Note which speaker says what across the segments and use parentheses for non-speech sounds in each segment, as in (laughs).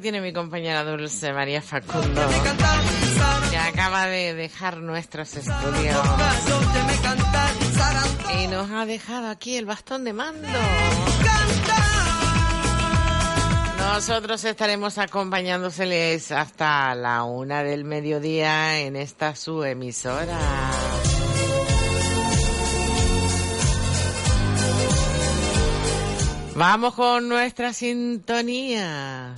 Speaker 1: Tiene mi compañera Dulce María Facundo, que acaba de dejar nuestros estudios y nos ha dejado aquí el bastón de mando. Nosotros estaremos acompañándoseles hasta la una del mediodía en esta su emisora. Vamos con nuestra sintonía.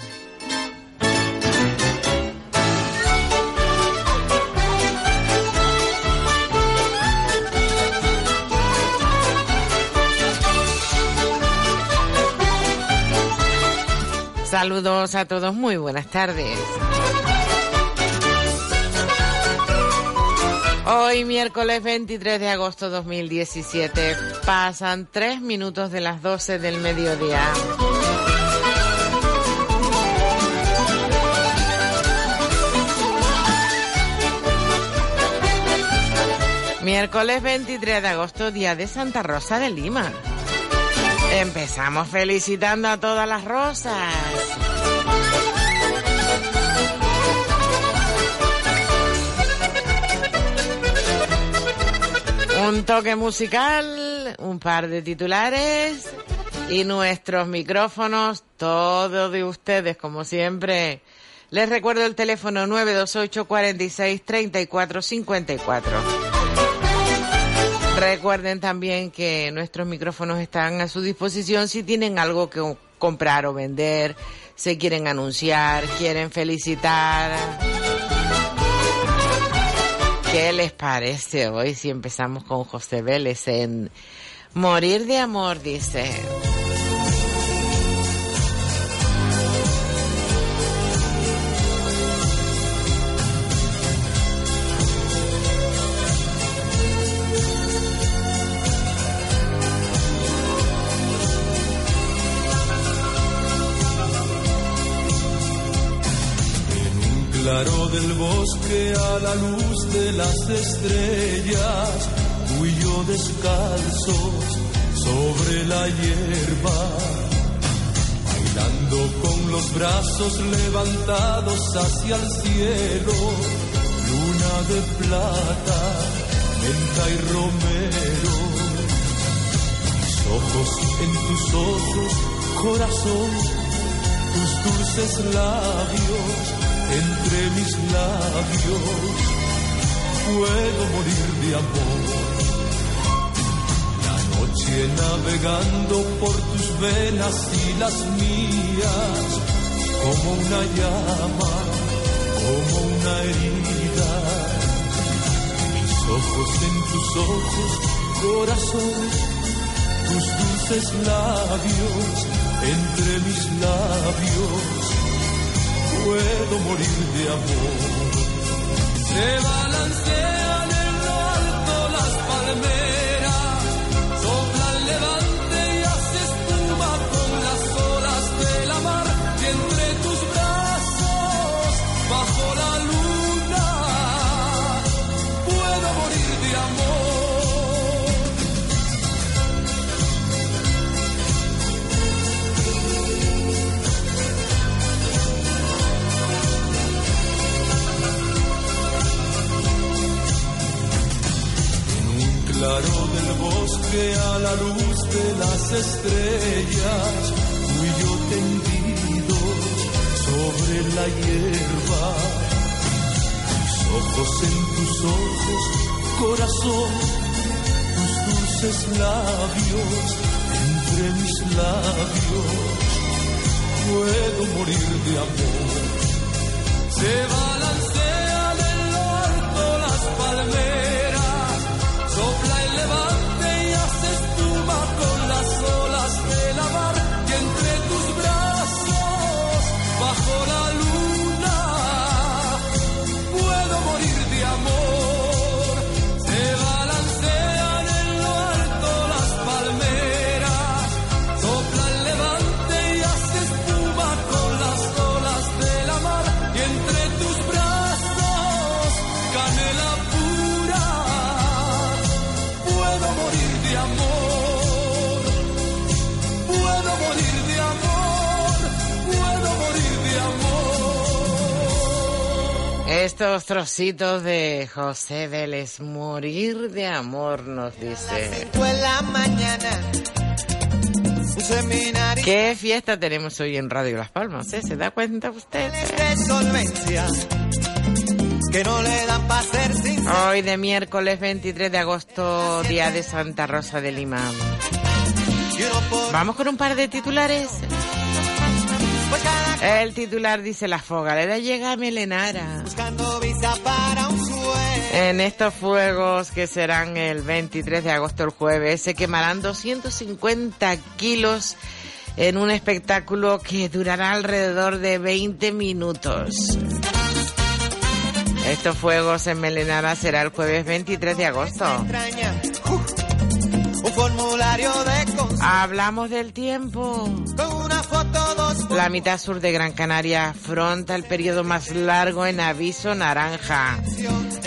Speaker 1: Saludos a todos, muy buenas tardes. Hoy miércoles 23 de agosto 2017 pasan tres minutos de las 12 del mediodía. Miércoles 23 de agosto, día de Santa Rosa de Lima. Empezamos felicitando a todas las rosas. Un toque musical, un par de titulares y nuestros micrófonos, todo de ustedes como siempre. Les recuerdo el teléfono 928 46 34 54. Recuerden también que nuestros micrófonos están a su disposición si tienen algo que comprar o vender, se quieren anunciar, quieren felicitar. ¿Qué les parece hoy si empezamos con José Vélez en Morir de Amor, dice?
Speaker 2: Del bosque a la luz de las estrellas, tú y descalzos sobre la hierba, bailando con los brazos levantados hacia el cielo, luna de plata, menta y romero. Mis ojos en tus ojos, corazón, tus dulces labios entre mis labios. Puedo morir de amor. La noche navegando por tus venas y las mías, como una llama, como una herida ojos en tus ojos, corazón, tus dulces labios entre mis labios. Puedo morir de amor. Se balancean bosque a la luz de las estrellas, tú y yo tendidos sobre la hierba tus ojos en tus ojos, corazón, tus dulces labios entre mis labios. Puedo morir de amor. Se balancean en lo alto las palmeras, sopla y hace espuma con las olas de la mar
Speaker 1: Estos trocitos de José Vélez, morir de amor, nos dice.
Speaker 3: La mañana,
Speaker 1: ¿Qué fiesta tenemos hoy en Radio Las Palmas? eh? ¿Se da cuenta usted?
Speaker 3: de solvencia que no le dan para ser sincero.
Speaker 1: Hoy de miércoles 23 de agosto, día de Santa Rosa de Lima. Vamos con un par de titulares. El titular dice la fogalera llega a Melenara.
Speaker 3: buscando visa para un sueño.
Speaker 1: En estos fuegos que serán el 23 de agosto el jueves se quemarán 250 kilos en un espectáculo que durará alrededor de 20 minutos. Estos fuegos en Melenara será el jueves 23 de agosto.
Speaker 3: Uh, un formulario de
Speaker 1: Hablamos del tiempo. La mitad sur de Gran Canaria afronta el periodo más largo en aviso naranja.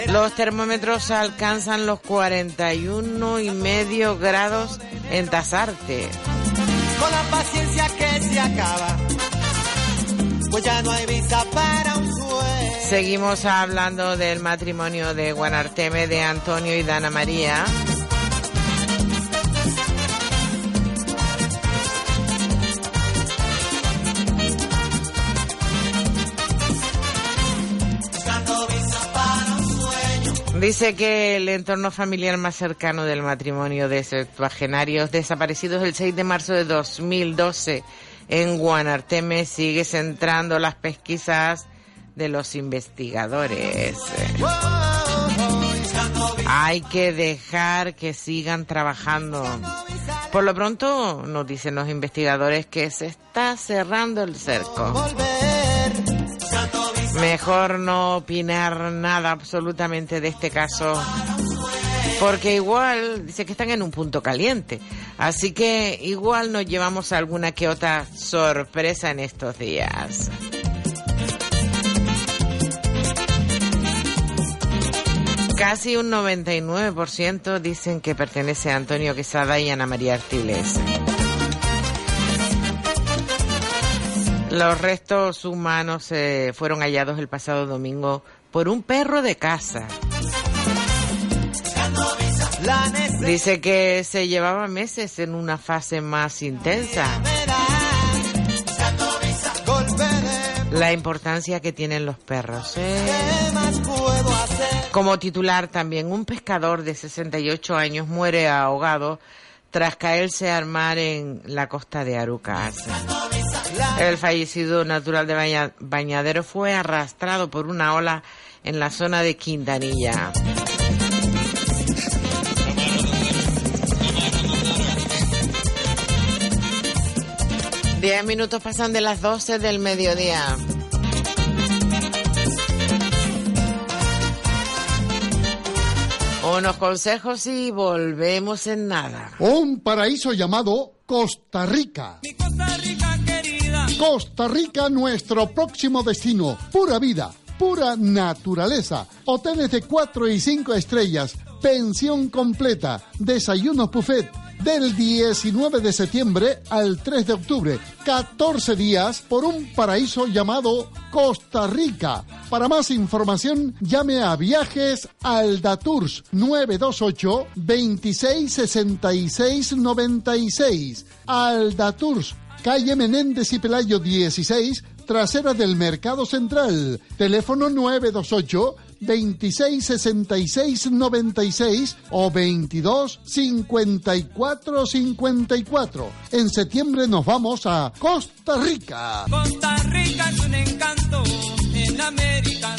Speaker 1: Los termómetros alcanzan los 41 y medio grados en Tasarte.
Speaker 3: Con la paciencia que se acaba, pues ya no hay visa para un sueño.
Speaker 1: Seguimos hablando del matrimonio de Guanarteme de Antonio y Dana María. Dice que el entorno familiar más cercano del matrimonio de septuagenarios desaparecidos el 6 de marzo de 2012 en Guanarteme sigue centrando las pesquisas de los investigadores. Hay que dejar que sigan trabajando. Por lo pronto, nos dicen los investigadores que se está cerrando el cerco. Mejor no opinar nada absolutamente de este caso. Porque igual, dice que están en un punto caliente. Así que igual nos llevamos alguna que otra sorpresa en estos días. Casi un 99% dicen que pertenece a Antonio Quesada y Ana María Artiles. Los restos humanos eh, fueron hallados el pasado domingo por un perro de
Speaker 3: necesidad
Speaker 1: Dice que se llevaba meses en una fase más intensa. La importancia que tienen los perros. ¿eh? Como titular también, un pescador de 68 años muere ahogado tras caerse al mar en la costa de Arucas. El fallecido natural de Baña- Bañadero fue arrastrado por una ola en la zona de Quintanilla. Diez minutos pasan de las 12 del mediodía. Unos consejos y volvemos en nada.
Speaker 4: Un paraíso llamado Costa Rica.
Speaker 2: Mi Costa Rica querida.
Speaker 4: Costa Rica, nuestro próximo destino. Pura vida, pura naturaleza. Hoteles de 4 y 5 estrellas. Pensión completa. Desayuno buffet. Del 19 de septiembre al 3 de octubre. 14 días por un paraíso llamado Costa Rica. Para más información, llame a Viajes Aldatours 928 26 66 96. Aldatours calle Menéndez y Pelayo 16, trasera del Mercado Central. Teléfono 928 26 66 96 o 22 54 54. En septiembre nos vamos a Costa Rica.
Speaker 2: Costa Rica es un encanto en América.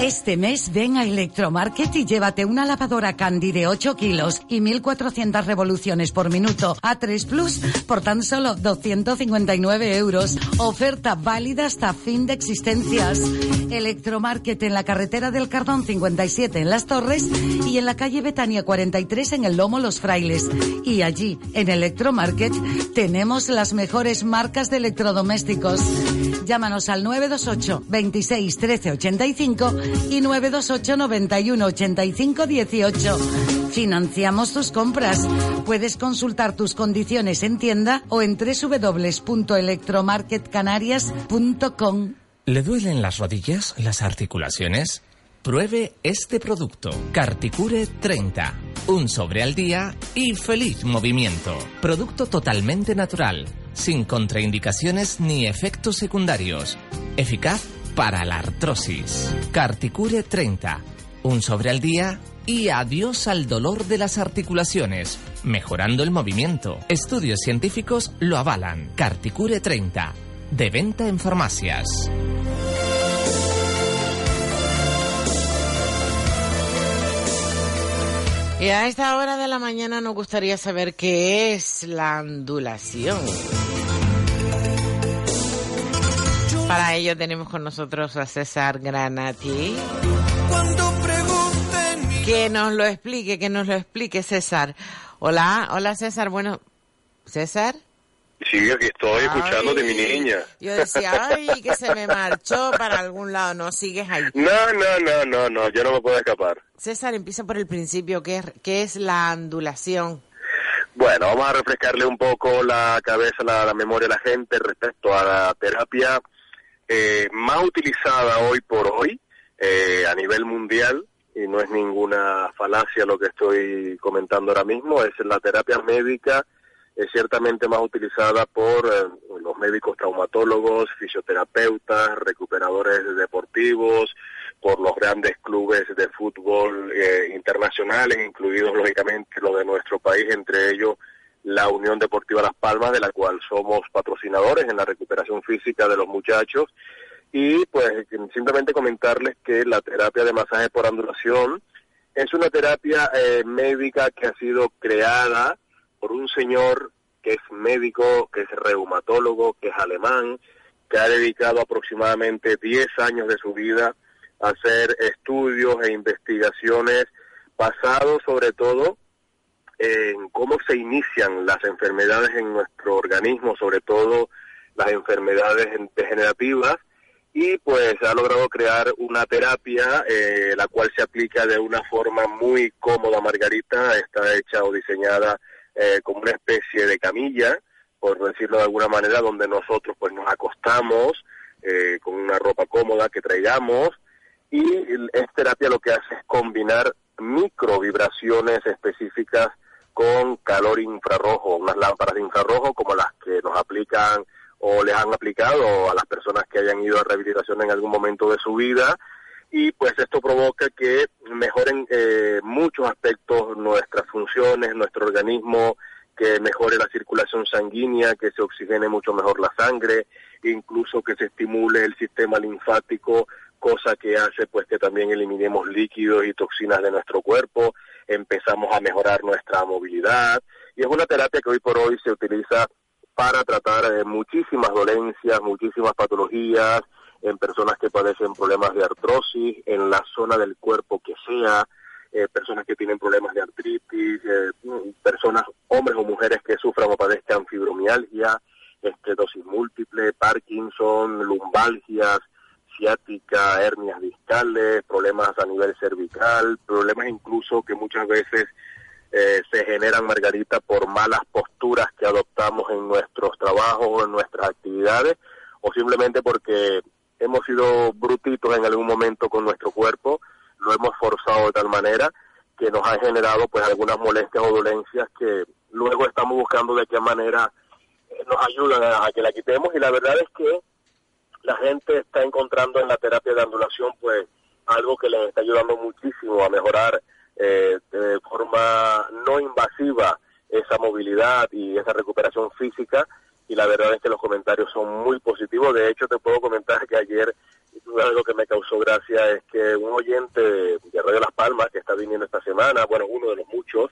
Speaker 5: Este mes ven a Electromarket y llévate una lavadora Candy de 8 kilos y 1400 revoluciones por minuto a 3 Plus por tan solo 259 euros. Oferta válida hasta fin de existencias. Electromarket en la carretera del Cardón 57 en Las Torres y en la calle Betania 43 en el Lomo Los Frailes. Y allí, en Electromarket, tenemos las mejores marcas de electrodomésticos. Llámanos al 928 26 13 85 y 928 91 85 18. Financiamos tus compras. Puedes consultar tus condiciones en tienda o en www.electromarketcanarias.com.
Speaker 6: ¿Le duelen las rodillas, las articulaciones? Pruebe este producto, Carticure 30. Un sobre al día y feliz movimiento. Producto totalmente natural, sin contraindicaciones ni efectos secundarios. Eficaz para la artrosis. Carticure 30. Un sobre al día y adiós al dolor de las articulaciones, mejorando el movimiento. Estudios científicos lo avalan. Carticure 30. De venta en farmacias.
Speaker 1: Y a esta hora de la mañana nos gustaría saber qué es la ondulación. Para ello tenemos con nosotros a César Granati.
Speaker 2: Cuando pregunten mi
Speaker 1: Que nos lo explique, que nos lo explique César. Hola, hola César. Bueno, César.
Speaker 7: Sí, aquí estoy escuchando de mi niña.
Speaker 1: Yo decía, ay, que se me marchó para algún lado. No, sigues ahí.
Speaker 7: No, no, no, no, no, yo no me puedo escapar.
Speaker 1: César, empieza por el principio. ¿Qué es, qué es la ondulación?
Speaker 7: Bueno, vamos a refrescarle un poco la cabeza, la, la memoria a la gente respecto a la terapia eh, más utilizada hoy por hoy eh, a nivel mundial, y no es ninguna falacia lo que estoy comentando ahora mismo, es la terapia médica es ciertamente más utilizada por eh, los médicos traumatólogos, fisioterapeutas, recuperadores deportivos, por los grandes clubes de fútbol eh, internacionales, incluidos lógicamente los de nuestro país, entre ellos la Unión Deportiva Las Palmas, de la cual somos patrocinadores en la recuperación física de los muchachos. Y pues simplemente comentarles que la terapia de masaje por ondulación es una terapia eh, médica que ha sido creada por un señor que es médico, que es reumatólogo, que es alemán, que ha dedicado aproximadamente 10 años de su vida a hacer estudios e investigaciones basados sobre todo en cómo se inician las enfermedades en nuestro organismo, sobre todo las enfermedades degenerativas, y pues ha logrado crear una terapia eh, la cual se aplica de una forma muy cómoda, Margarita, está hecha o diseñada eh, como una especie de camilla, por decirlo de alguna manera, donde nosotros pues nos acostamos eh, con una ropa cómoda que traigamos y es terapia lo que hace es combinar microvibraciones específicas con calor infrarrojo, unas lámparas de infrarrojo como las que nos aplican o les han aplicado a las personas que hayan ido a rehabilitación en algún momento de su vida. Y pues esto provoca que mejoren eh, muchos aspectos nuestras funciones, nuestro organismo, que mejore la circulación sanguínea, que se oxigene mucho mejor la sangre, incluso que se estimule el sistema linfático, cosa que hace pues que también eliminemos líquidos y toxinas de nuestro cuerpo, empezamos a mejorar nuestra movilidad y es una terapia que hoy por hoy se utiliza para tratar eh, muchísimas dolencias, muchísimas patologías en personas que padecen problemas de artrosis, en la zona del cuerpo que sea, eh, personas que tienen problemas de artritis, eh, personas, hombres o mujeres que sufran o padezcan fibromialgia, esclerosis múltiple, Parkinson, lumbalgias, ciática, hernias discales, problemas a nivel cervical, problemas incluso que muchas veces eh, se generan, Margarita, por malas posturas que adoptamos en nuestros trabajos o en nuestras actividades, o simplemente porque hemos sido brutitos en algún momento con nuestro cuerpo, lo hemos forzado de tal manera que nos ha generado pues algunas molestias o dolencias que luego estamos buscando de qué manera eh, nos ayudan a, que la quitemos y la verdad es que la gente está encontrando en la terapia de andulación pues algo que les está ayudando muchísimo a mejorar eh, de forma no invasiva esa movilidad y esa recuperación física y la verdad es que los comentarios son muy positivos. De hecho, te puedo comentar que ayer algo que me causó gracia es que un oyente de Radio Las Palmas que está viniendo esta semana, bueno, uno de los muchos,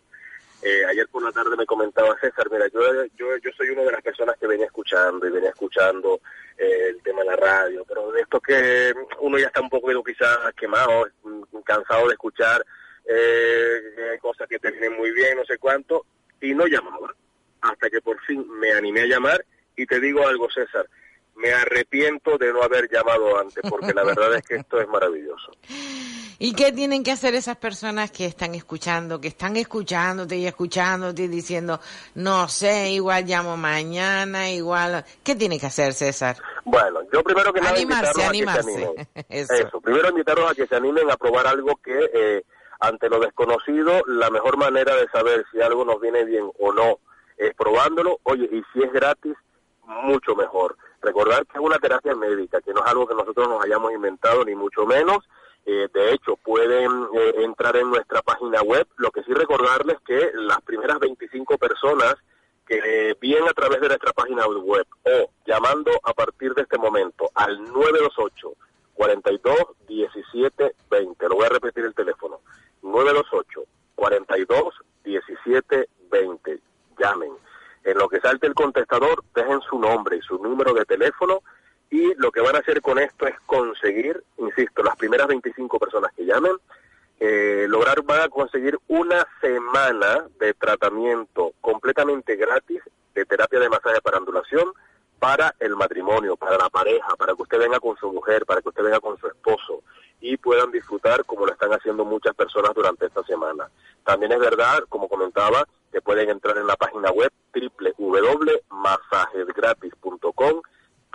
Speaker 7: eh, ayer por la tarde me comentaba César, mira, yo, yo, yo soy una de las personas que venía escuchando y venía escuchando eh, el tema de la radio, pero de esto que uno ya está un poco quizás quemado, mm, cansado de escuchar eh, cosas que terminen muy bien, no sé cuánto, y no llamaba, hasta que por fin me animé a llamar y te digo algo, César, me arrepiento de no haber llamado antes, porque la verdad es que esto es maravilloso. (laughs)
Speaker 1: ¿Y qué tienen que hacer esas personas que están escuchando, que están escuchándote y escuchándote y diciendo, no sé, igual llamo mañana, igual... ¿Qué tiene que hacer, César?
Speaker 7: Bueno, yo primero que nada
Speaker 1: animarse,
Speaker 7: animarse. a que se animen. (laughs)
Speaker 1: Eso.
Speaker 7: Eso. primero invitarlos a que se animen a probar algo que, eh, ante lo desconocido, la mejor manera de saber si algo nos viene bien o no es probándolo. Oye, y si es gratis, mucho mejor. Recordar que es una terapia médica, que no es algo que nosotros nos hayamos inventado, ni mucho menos. Eh, de hecho, pueden eh, entrar en nuestra página web. Lo que sí recordarles que las primeras 25 personas que vienen a través de nuestra página web o llamando a partir de este momento al 928 42 17 20. Lo voy a repetir el teléfono. 928 42 17 20. Llamen. En lo que salte el contestador, dejen su nombre y su número de teléfono y lo que van a hacer con esto es conseguir, insisto, las primeras 25 personas que llamen, eh, lograr, van a conseguir una semana de tratamiento completamente gratis de terapia de masaje para ondulación para el matrimonio, para la pareja, para que usted venga con su mujer, para que usted venga con su esposo y puedan disfrutar como lo están haciendo muchas personas durante esta semana. También es verdad, como comentaba, que pueden entrar en la página web www.masajesgratis.com,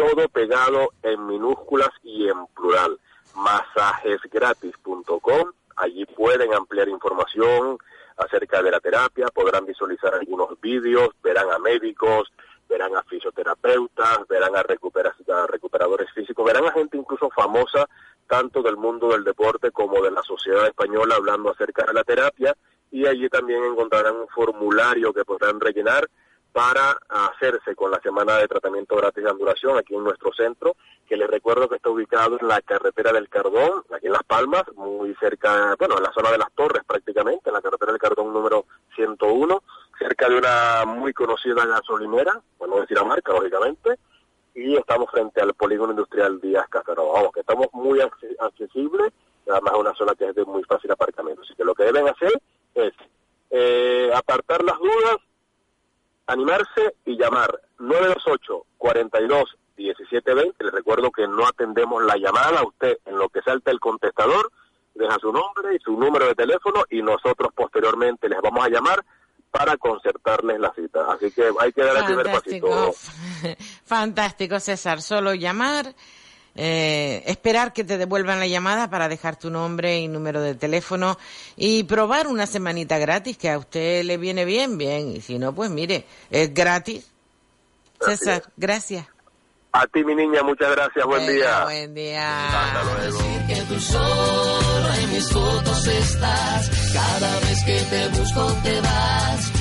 Speaker 7: todo pegado en minúsculas y en plural, masajesgratis.com, allí pueden ampliar información acerca de la terapia, podrán visualizar algunos vídeos, verán a médicos, verán a fisioterapeutas, verán a, recupera- a recuperadores físicos, verán a gente incluso famosa tanto del mundo del deporte como de la sociedad española hablando acerca de la terapia y allí también encontrarán un formulario que podrán rellenar para hacerse con la semana de tratamiento gratis de anduración aquí en nuestro centro, que les recuerdo que está ubicado en la carretera del Cardón, aquí en Las Palmas, muy cerca, bueno, en la zona de las Torres prácticamente, en la carretera del Cardón número 101, cerca de una muy conocida gasolinera, bueno, no decir la marca, lógicamente, y estamos frente al polígono industrial Díaz Casanova. Vamos, que estamos muy acce- accesibles, además es una zona que es de muy fácil aparcamiento. Así que lo que deben hacer es eh, apartar las dudas, animarse y llamar 928 42 1720. Les recuerdo que no atendemos la llamada, usted en lo que salta el contestador deja su nombre y su número de teléfono y nosotros posteriormente les vamos a llamar para concertarles la cita. Así que hay que dar el primer pasito.
Speaker 1: fantástico (laughs) César, solo llamar eh, esperar que te devuelvan la llamada para dejar tu nombre y número de teléfono y probar una semanita gratis que a usted le viene bien, bien. Y si no, pues mire, es gratis. César, gracias.
Speaker 7: A ti, mi niña, muchas gracias. Buen
Speaker 1: Venga,
Speaker 7: día.
Speaker 1: Buen día.
Speaker 7: Hasta luego.
Speaker 8: que tú solo en mis fotos estás. Cada vez que te busco te vas.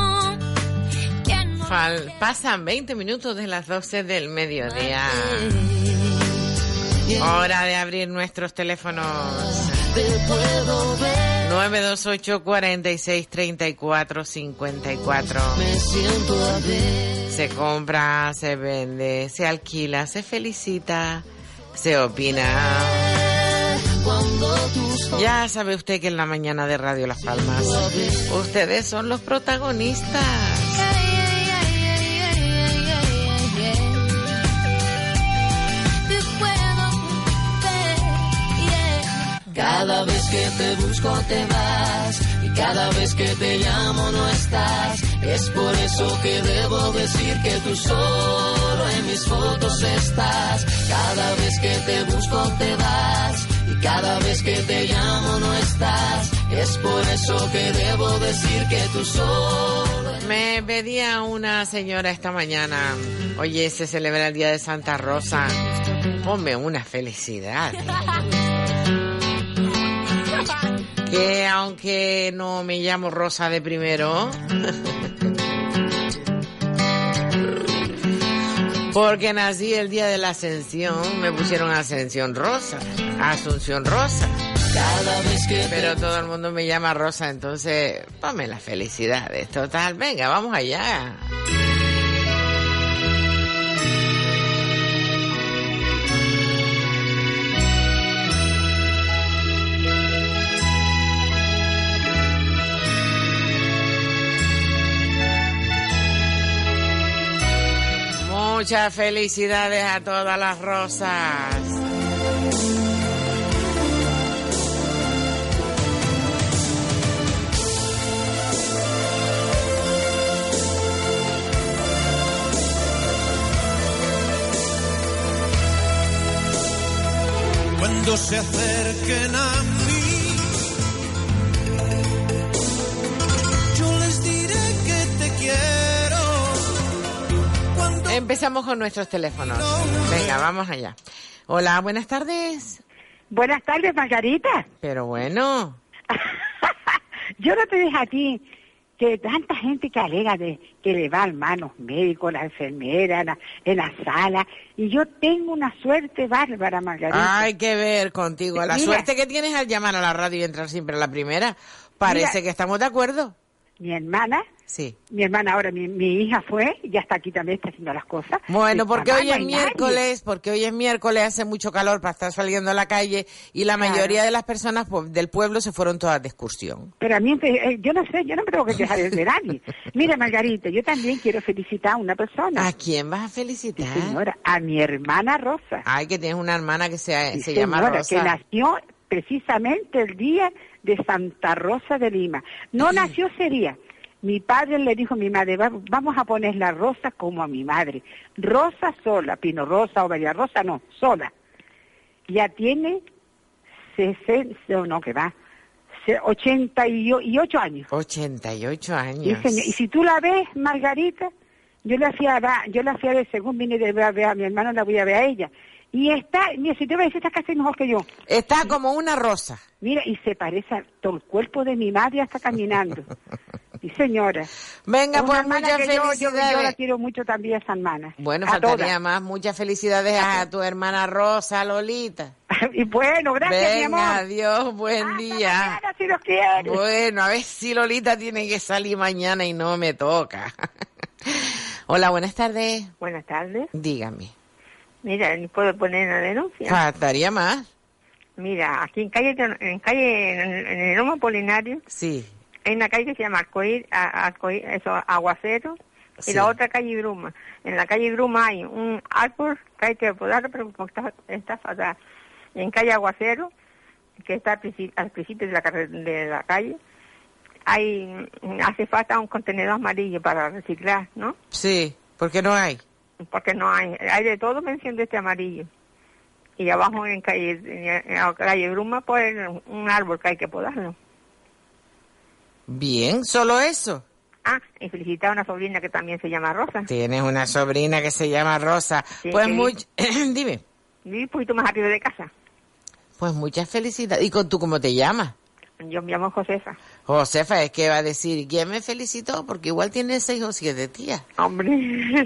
Speaker 1: Pasan 20 minutos de las 12 del mediodía. Hora de abrir nuestros teléfonos.
Speaker 9: te puedo ver.
Speaker 1: 928 46 34 54.
Speaker 9: Me siento a ver.
Speaker 1: Se compra, se vende, se alquila, se felicita, se opina. Ya sabe usted que en la mañana de Radio Las Palmas ustedes son los protagonistas.
Speaker 8: Cada vez que te busco te vas y cada vez que te llamo no estás. Es por eso que debo decir que tú solo en mis fotos estás. Cada vez que te busco te vas y cada vez que te llamo no estás. Es por eso que debo decir que tú solo
Speaker 1: Me pedía una señora esta mañana, oye, se celebra el Día de Santa Rosa, ponme una felicidad. (laughs) Que aunque no me llamo Rosa de primero, porque nací el día de la Ascensión, me pusieron Ascensión Rosa, Asunción Rosa. Pero todo el mundo me llama Rosa, entonces ponme las felicidades. Total, venga, vamos allá. Muchas felicidades a todas las rosas.
Speaker 8: cuando se acerquen a mí.
Speaker 1: Empezamos con nuestros teléfonos. Venga, vamos allá. Hola, buenas tardes.
Speaker 10: Buenas tardes, Margarita.
Speaker 1: Pero bueno, (laughs)
Speaker 10: Yo no te dije a ti que tanta gente que alega de que le va al manos médicos, la enfermera, en la, en la sala, y yo tengo una suerte bárbara, Margarita.
Speaker 1: hay que ver contigo. La
Speaker 10: Mira.
Speaker 1: suerte que tienes al llamar a la radio y entrar siempre a la primera. Parece
Speaker 10: Mira.
Speaker 1: que estamos de acuerdo.
Speaker 10: Mi hermana,
Speaker 1: Sí.
Speaker 10: mi hermana ahora, mi, mi hija fue, y ya está aquí también, está haciendo las cosas.
Speaker 1: Bueno, porque hoy es miércoles, porque hoy es miércoles, hace mucho calor para estar saliendo a la calle y la
Speaker 10: Claro.
Speaker 1: mayoría de las personas pues, del pueblo se fueron todas de excursión.
Speaker 10: Pero a mí, eh, yo no sé, yo no me tengo que quejar de nadie. Mira, Margarita, yo también quiero felicitar a una persona.
Speaker 1: ¿A quién vas a felicitar?
Speaker 10: Sí, señora, a mi hermana Rosa.
Speaker 1: Ay, que tienes una hermana que se,
Speaker 10: Sí,
Speaker 1: se llama
Speaker 10: señora,
Speaker 1: Rosa.
Speaker 10: que nació precisamente el día de Santa Rosa de Lima. No nació ese día. Mi padre le dijo a mi madre, "Va- vamos a poner la rosa como a mi madre. Rosa sola, Pino Rosa o María Rosa, no, sola. Ya tiene 60, no, que va, se- 88 años.
Speaker 1: 88
Speaker 10: Y,
Speaker 1: años.
Speaker 10: señor- y si tú la ves, Margarita, yo la a ver, yo la a ver, según vine de ver a ver a mi hermano, la voy a ver a ella. Y está, mira, si te ves, está casi mejor que yo.
Speaker 1: Está como una rosa.
Speaker 10: Mira, y se parece a todo el cuerpo de mi madre hasta caminando. (laughs) Y señora.
Speaker 1: Venga, pues muchas
Speaker 10: que yo- yo,
Speaker 1: felicidades.
Speaker 10: yo la quiero mucho también a esa hermana.
Speaker 1: Bueno,
Speaker 10: a
Speaker 1: faltaría
Speaker 10: todas.
Speaker 1: más. Muchas felicidades a tu hermana Rosa, Lolita. (laughs)
Speaker 10: y bueno, gracias, mi amor.
Speaker 1: Adiós, buen
Speaker 10: Hasta
Speaker 1: día.
Speaker 10: mañana, si Dios quiere.
Speaker 1: Bueno, a ver si Lolita tiene que salir mañana y no me toca. (laughs) Hola, buenas tardes.
Speaker 11: Buenas tardes.
Speaker 1: Dígame.
Speaker 11: Mira, ¿puedo poner una denuncia?
Speaker 1: Faltaría más.
Speaker 11: Mira, aquí en calle, en calle, en, en el Lomo Polinario,
Speaker 1: Sí.
Speaker 11: Hay una calle que se llama eso, Aguacero,
Speaker 1: Sí.
Speaker 11: y la otra calle Bruma. En la calle Bruma hay un árbol que hay que podarlo, pero como está, está fatal. Y en calle Aguacero, que está al, princi- al principio de la, de la calle, hay hace falta un contenedor amarillo para reciclar, ¿no?
Speaker 1: Sí, porque no hay.
Speaker 11: Porque no hay, hay de todo mención de este amarillo. Y abajo en calle, en la calle Bruma, pues un árbol que hay que podarlo.
Speaker 1: Bien, solo eso.
Speaker 11: Ah, y felicitar a una sobrina que también se llama Rosa.
Speaker 1: Tienes una sobrina que se llama Rosa.
Speaker 11: Sí,
Speaker 1: pues muy... (laughs) Dime.
Speaker 11: Viví un poquito más arriba de casa.
Speaker 1: Pues muchas felicidades. ¿Y con tú cómo te llamas?
Speaker 11: Yo me llamo Josefa.
Speaker 1: Josefa, es que va a decir, ¿quién me felicitó? Porque igual tiene seis o siete tías.
Speaker 11: Hombre.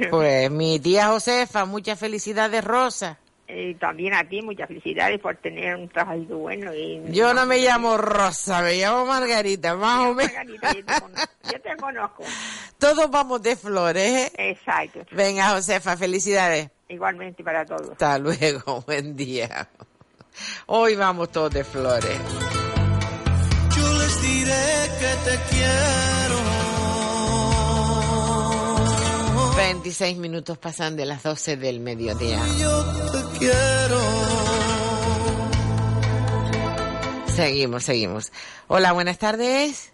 Speaker 11: (laughs)
Speaker 1: Pues mi tía Josefa, muchas felicidades, Rosa.
Speaker 11: Y también a ti muchas felicidades por tener un trabajo bueno. Y,
Speaker 1: Yo no me llamo Rosa, me llamo Margarita, más o menos.
Speaker 11: Margarita, yo, te conozco, yo te conozco. (laughs)
Speaker 1: Todos vamos de flores, ¿eh?
Speaker 11: Exacto.
Speaker 1: Venga, Josefa, felicidades.
Speaker 11: Igualmente para todos.
Speaker 1: Hasta luego, (laughs) buen día. Hoy vamos todos de flores.
Speaker 2: Yo les diré que te quiero.
Speaker 1: 26 minutos pasan de las 12 del mediodía.
Speaker 2: Yo te quiero.
Speaker 1: Seguimos, seguimos. Hola, buenas tardes.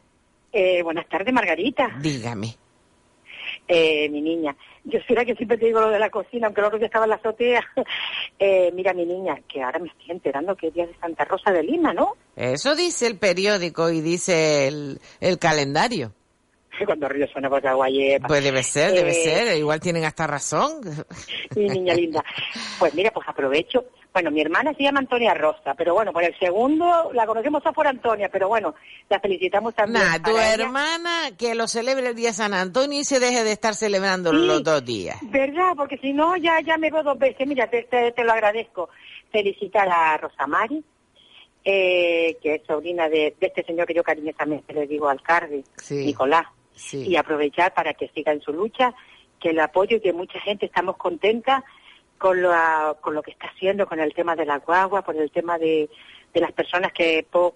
Speaker 12: Eh, buenas tardes, Margarita.
Speaker 1: Dígame.
Speaker 12: Eh, mi niña, yo soy la que siempre te digo lo de la cocina, aunque lo que estaba en la azotea. (laughs) Eh, mira, mi niña, que ahora me estoy enterando que es día de Santa Rosa de Lima, ¿no?
Speaker 1: Eso dice el periódico y dice el, el calendario. (laughs)
Speaker 12: Cuando río suena por agua lleva.
Speaker 1: Pues debe ser, debe
Speaker 12: Eh,
Speaker 1: ser. Igual tienen hasta razón. (laughs)
Speaker 12: Mi niña linda. Pues mira, pues aprovecho. Bueno, mi hermana se llama Antonia Rosa, pero bueno, por el segundo la conocemos a por Antonia, pero bueno, la felicitamos también.
Speaker 1: Nah, tu
Speaker 12: ella.
Speaker 1: hermana que lo celebre el día San Antonio y se deje de estar celebrando
Speaker 12: Sí.
Speaker 1: los dos días.
Speaker 12: ¿Verdad? Porque si no, ya, ya me veo dos veces. Mira, te, te, te lo agradezco. Felicitar a Rosamari, eh, que es sobrina de, de este señor que yo cariñosamente le digo alcalde,
Speaker 1: Sí.
Speaker 12: Nicolás.
Speaker 1: Sí.
Speaker 12: Y aprovechar para que siga en su lucha, que le apoyo y que mucha gente estamos contentas con lo, con lo que está haciendo, con el tema de la guagua, por el tema de, de las personas que, po-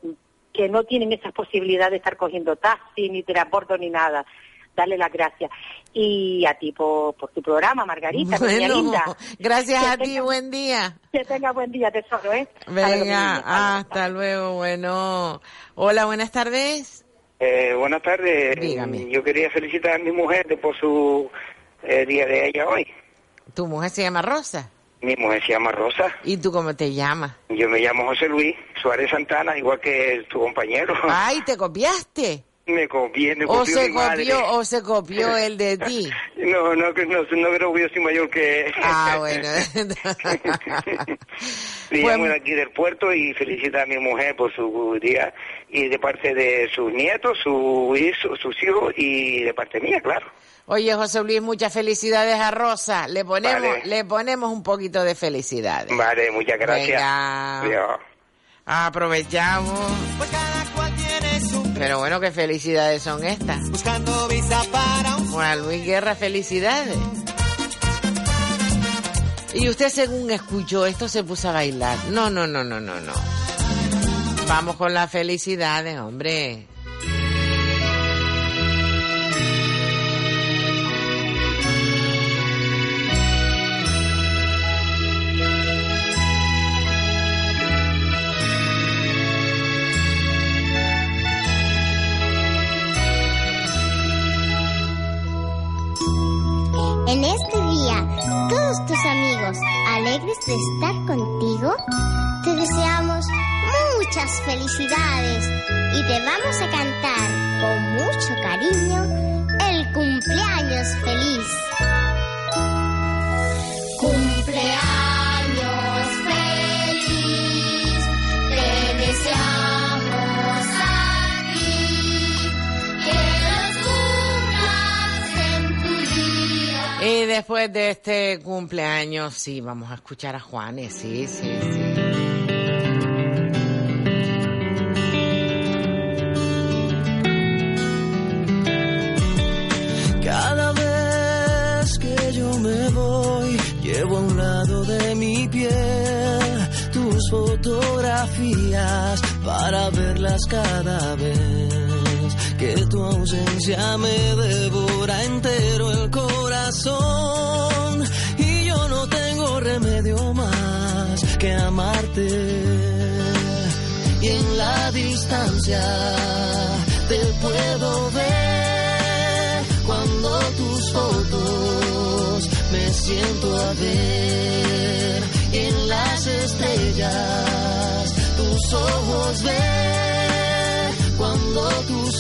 Speaker 12: que no tienen esas posibilidades de estar cogiendo taxi, ni transbordo, ni nada. Darle las gracias. Y a ti por, por tu programa, Margarita,
Speaker 1: Bueno,
Speaker 12: linda.
Speaker 1: gracias
Speaker 12: Que
Speaker 1: a ti, buen día.
Speaker 12: Que tenga buen día, tesoro, ¿eh?
Speaker 1: Venga, hasta luego, bueno. Hola, buenas tardes.
Speaker 13: Eh, buenas tardes.
Speaker 1: Dígame.
Speaker 13: Yo quería felicitar a mi mujer por su eh, día de ella hoy.
Speaker 1: ¿Tu mujer se llama Rosa?
Speaker 13: Mi mujer se llama Rosa.
Speaker 1: ¿Y tú cómo te llamas?
Speaker 13: Yo me llamo José Luis Suárez Santana, igual que tu compañero.
Speaker 1: ¡Ay, te copiaste!
Speaker 13: Me copié, me
Speaker 1: O
Speaker 13: copió
Speaker 1: se
Speaker 13: mi madre.
Speaker 1: copió, o se copió el de ti. (laughs)
Speaker 13: No, no, que no, no creo que yo soy mayor que...
Speaker 1: Ah, (laughs) bueno. (laughs)
Speaker 13: Le
Speaker 1: Pues-
Speaker 13: llamo de aquí del puerto y felicitar a mi mujer por su día y de parte de sus nietos, su hijo, sus hijos y de parte mía, claro.
Speaker 1: Oye, José Luis, muchas felicidades a Rosa. Le ponemos,
Speaker 13: Vale.
Speaker 1: le ponemos un poquito de felicidades.
Speaker 13: Vale, muchas gracias.
Speaker 1: Venga.
Speaker 13: Adiós.
Speaker 1: Aprovechamos. Pero bueno, qué felicidades son estas.
Speaker 3: buscando visa para un
Speaker 1: Juan Luis Guerra, felicidades. Y usted según escuchó esto se puso a bailar. No, no, no, no, no, no. Vamos con las felicidades, hombre.
Speaker 14: De estar contigo, te deseamos muchas felicidades y te vamos a cantar con mucho cariño el cumpleaños feliz.
Speaker 1: Después de este cumpleaños, sí, vamos a escuchar a Juanes, sí, sí, sí.
Speaker 2: Cada vez que yo me voy, llevo a un lado de mi piel tus
Speaker 8: fotografías para verlas cada vez que tu ausencia me devora entero el corazón. Y yo no tengo remedio más que amarte. Y en la distancia te puedo ver cuando tus fotos me siento a ver. Y en las estrellas tus ojos tus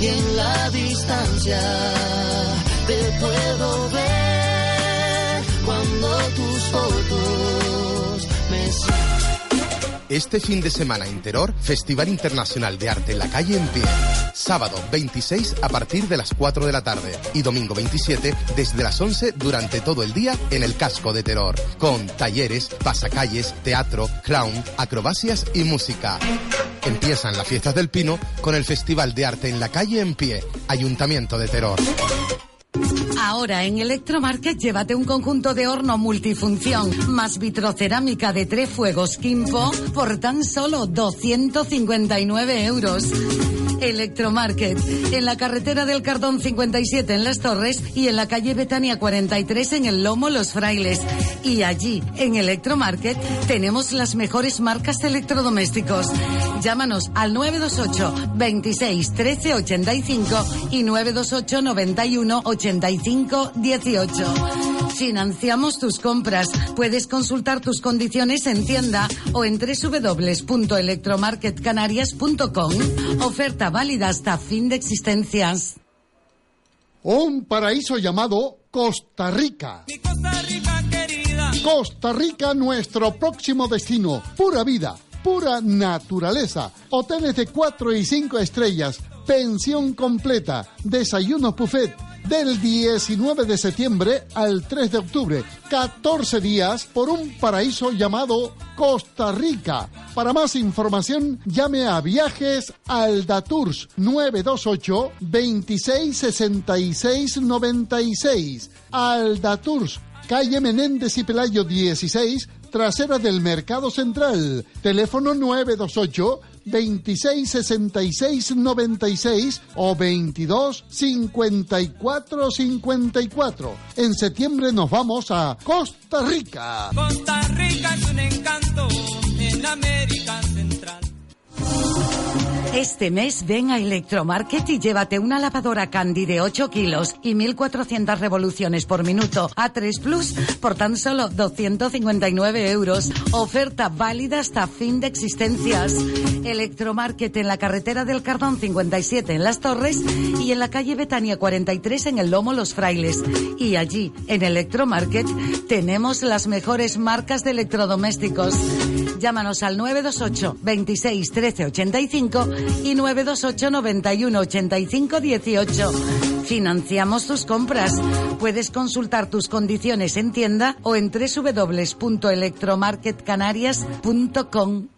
Speaker 8: y en la distancia te puedo ver cuando tus fotos
Speaker 15: Este fin de semana en Teror, Festival Internacional de Arte en la Calle en Pie. Sábado 26 a partir de las 4 de la tarde y domingo 27 desde las 11 durante todo el día en el casco de Teror, con talleres, pasacalles, teatro, clown, acrobacias y música. Empiezan las fiestas del Pino con el Festival de Arte en la Calle en Pie, Ayuntamiento de Teror.
Speaker 5: Ahora en Electromarket llévate un conjunto de horno multifunción más vitrocerámica de tres fuegos Kimpo por tan solo 259 euros. Electromarket, en la carretera del Cardón 57 en Las Torres y en la calle Betania 43 en el Lomo Los Frailes. Y allí, en Electromarket, tenemos las mejores marcas de electrodomésticos. Llámanos al 928 26 13 85 y 928 91 85 18. Financiamos tus compras. Puedes consultar tus condiciones en tienda o en www.electromarketcanarias.com. Oferta válida hasta fin de existencias.
Speaker 4: Un paraíso llamado Costa Rica. Costa Rica, nuestro próximo destino. Pura vida, pura naturaleza. Hoteles de 4 y 5 estrellas. Pensión completa. Desayuno buffet. Del 19 de septiembre al 3 de octubre. 14 días por un paraíso llamado Costa Rica. Para más información, llame a Viajes Aldatours 928 26 66 96. Aldatours, calle Menéndez y Pelayo 16, trasera del Mercado Central. Teléfono 928 26 66 96 o 22 54 54. En septiembre nos vamos a Costa Rica.
Speaker 2: Costa Rica es un encanto en América Central.
Speaker 5: Este mes ven a Electromarket y llévate una lavadora Candy de 8 kilos y 1400 revoluciones por minuto a 3 Plus por tan solo 259 euros. Oferta válida hasta fin de existencias. Electromarket en la carretera del Cardón 57 en Las Torres y en la calle Betania 43 en el Lomo Los Frailes. Y allí, en Electromarket, tenemos las mejores marcas de electrodomésticos. Llámanos al 928 26 13 85 y 928 91 85 18. Financiamos tus compras. Puedes consultar tus condiciones en tienda o en www.electromarketcanarias.com.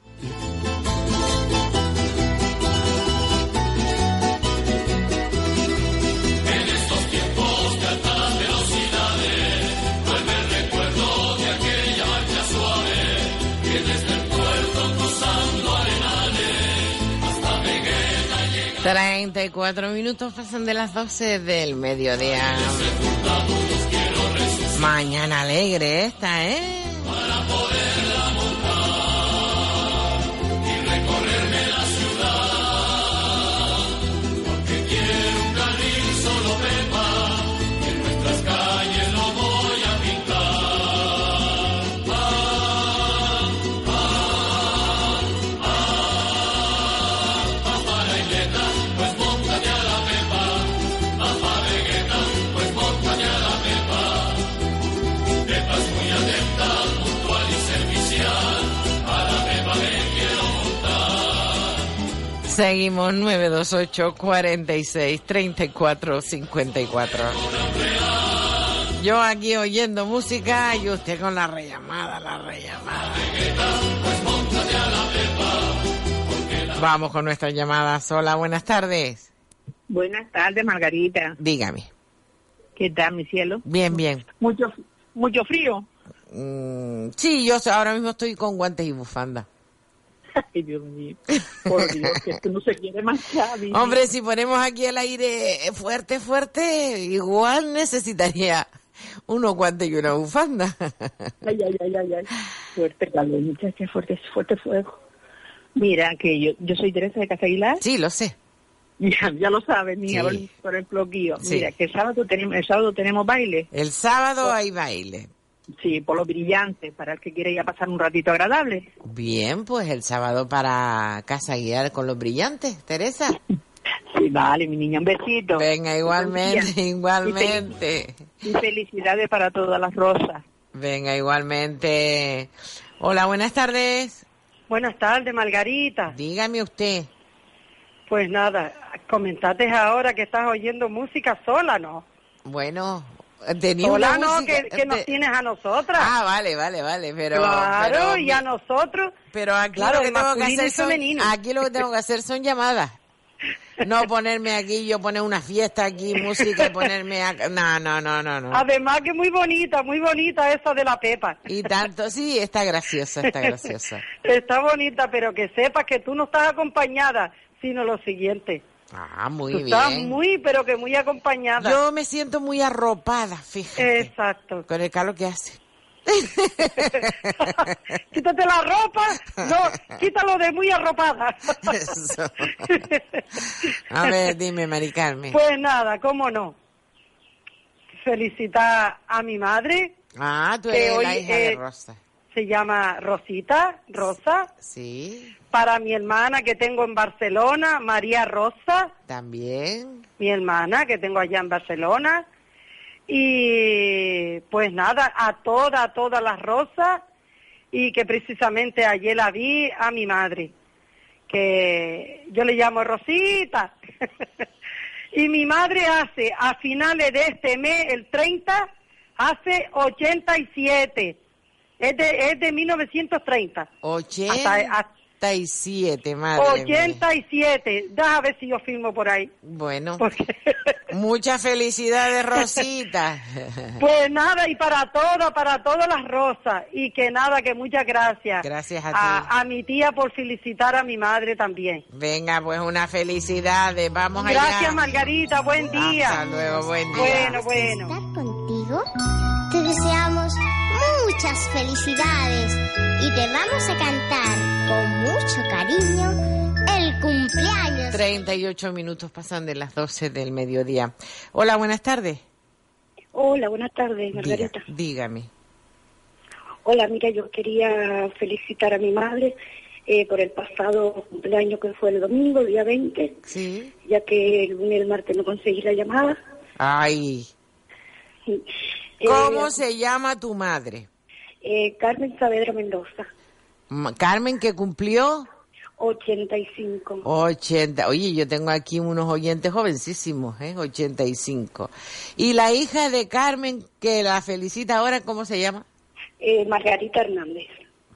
Speaker 1: 34 minutos pasan de las 12 del mediodía. Mañana alegre esta, ¿eh? Seguimos 928 46 34 54. Yo aquí oyendo música y usted con la rellamada, la rellamada. Vamos con nuestras llamadas. Hola, buenas tardes.
Speaker 16: Buenas tardes, Margarita.
Speaker 1: Dígame.
Speaker 16: ¿Qué tal, mi cielo?
Speaker 1: Bien, bien.
Speaker 16: Mucho, mucho frío.
Speaker 1: Mm, sí, yo ahora mismo estoy con guantes y bufanda. (laughs)
Speaker 16: Ay, Dios mío. Por Dios, que esto no se quiere marchar. mi
Speaker 1: Hombre, si ponemos aquí el aire fuerte, fuerte, igual necesitaría unos guantes y una bufanda. (laughs)
Speaker 16: Ay, ay, ay, ay, ay. Fuerte calor, muchacha, fuerte, fuerte fuego. Mira, que yo, yo soy Teresa de Casa Aguilar.
Speaker 1: Sí, lo sé. (laughs)
Speaker 16: Ya, ya lo sabes, mía,
Speaker 1: Sí.
Speaker 16: por, por el bloqueo.
Speaker 1: Sí.
Speaker 16: Mira, que el sábado tenemos, el sábado tenemos baile.
Speaker 1: El sábado hay baile.
Speaker 16: Sí, por lo brillante, para el que quiere ya pasar un ratito agradable.
Speaker 1: Bien, pues el sábado para casa guiar con los brillantes, Teresa. (laughs)
Speaker 16: Sí, vale, mi niña, un besito.
Speaker 1: Venga, igualmente, (laughs) igualmente.
Speaker 16: Y felicidades para todas las rosas.
Speaker 1: Venga, igualmente. Hola, buenas tardes.
Speaker 17: Buenas tardes, Margarita.
Speaker 1: Dígame usted.
Speaker 17: Pues nada, comentate ahora que estás oyendo música sola, ¿no?
Speaker 1: Bueno, una
Speaker 17: no,
Speaker 1: música-
Speaker 17: que, que nos tienes a nosotras.
Speaker 1: Ah, vale, vale, vale, pero...
Speaker 17: claro,
Speaker 1: pero
Speaker 17: y a nosotros.
Speaker 1: Pero aquí
Speaker 17: claro,
Speaker 1: lo que
Speaker 17: de
Speaker 1: tengo que hacer son, aquí lo que tengo que hacer son llamadas. No (laughs) ponerme aquí, yo poner una fiesta aquí, música y ponerme a... No, no, no, no, no.
Speaker 17: Además que muy bonita, muy bonita esa de la Pepa.
Speaker 1: Y tanto, sí, está graciosa, está (laughs) graciosa.
Speaker 17: Está bonita, pero que sepas que tú no estás acompañada, sino lo siguiente.
Speaker 1: Ah, muy
Speaker 17: tú estás
Speaker 1: bien.
Speaker 17: muy, pero que muy acompañada.
Speaker 1: Yo me siento muy arropada, fíjate.
Speaker 17: Exacto.
Speaker 1: Con el calor que hace. (laughs)
Speaker 17: Quítate la ropa, no, quítalo de muy arropada. (laughs)
Speaker 1: Eso. A ver, dime, Mari Carmen.
Speaker 17: Pues nada, cómo no. Felicitar a mi madre,
Speaker 1: Ah, tú
Speaker 17: que
Speaker 1: eres
Speaker 17: hoy
Speaker 1: la hija de
Speaker 17: eh,
Speaker 1: Rosa.
Speaker 17: se llama Rosita, Rosa.
Speaker 1: Sí,
Speaker 17: Para mi hermana que tengo en Barcelona, María Rosa,
Speaker 1: también.
Speaker 17: mi hermana que tengo allá en Barcelona. Y pues nada, a todas, a todas las rosas. Y que precisamente ayer la vi a mi madre, que yo le llamo Rosita. (laughs) y mi madre hace, a finales de este mes, el 30, hace 87. Es de, es de 1930. Hasta-
Speaker 1: 87, madre mía.
Speaker 17: 87. Déjame ver si yo firmo por ahí.
Speaker 1: Bueno, (laughs) muchas felicidades, Rosita. (laughs)
Speaker 17: Pues nada, y para todas, para todas las rosas. Y que nada, que muchas gracias.
Speaker 1: Gracias a ti.
Speaker 17: A, mi tía por felicitar a mi madre también.
Speaker 1: Venga, pues una felicidades. Vamos allá.
Speaker 17: Gracias, Margarita. Buen día.
Speaker 1: Hasta luego, buen día.
Speaker 17: Bueno, bueno.
Speaker 14: contigo? Te deseamos muchas felicidades y te vamos a cantar con mucho cariño el cumpleaños.
Speaker 1: 38 minutos pasan de las 12 del mediodía. Hola, buenas tardes.
Speaker 18: Hola, buenas tardes,
Speaker 1: Diga-
Speaker 18: Margarita.
Speaker 1: dígame.
Speaker 18: Hola, mira, yo quería felicitar a mi madre eh, por el pasado cumpleaños que fue el domingo, día 20,
Speaker 1: Sí.
Speaker 18: ya que el lunes y el martes no conseguí la llamada.
Speaker 1: Ay,
Speaker 18: Eh,
Speaker 1: ¿cómo se llama tu madre?
Speaker 18: eh, Carmen Saavedra Mendoza,
Speaker 1: Carmen, que cumplió
Speaker 18: 85.
Speaker 1: 80. Oye, yo tengo aquí unos oyentes jovencísimos, ¿eh? 85. Y la hija de Carmen, que la felicita ahora, ¿cómo se llama?
Speaker 18: Eh, Margarita Hernández.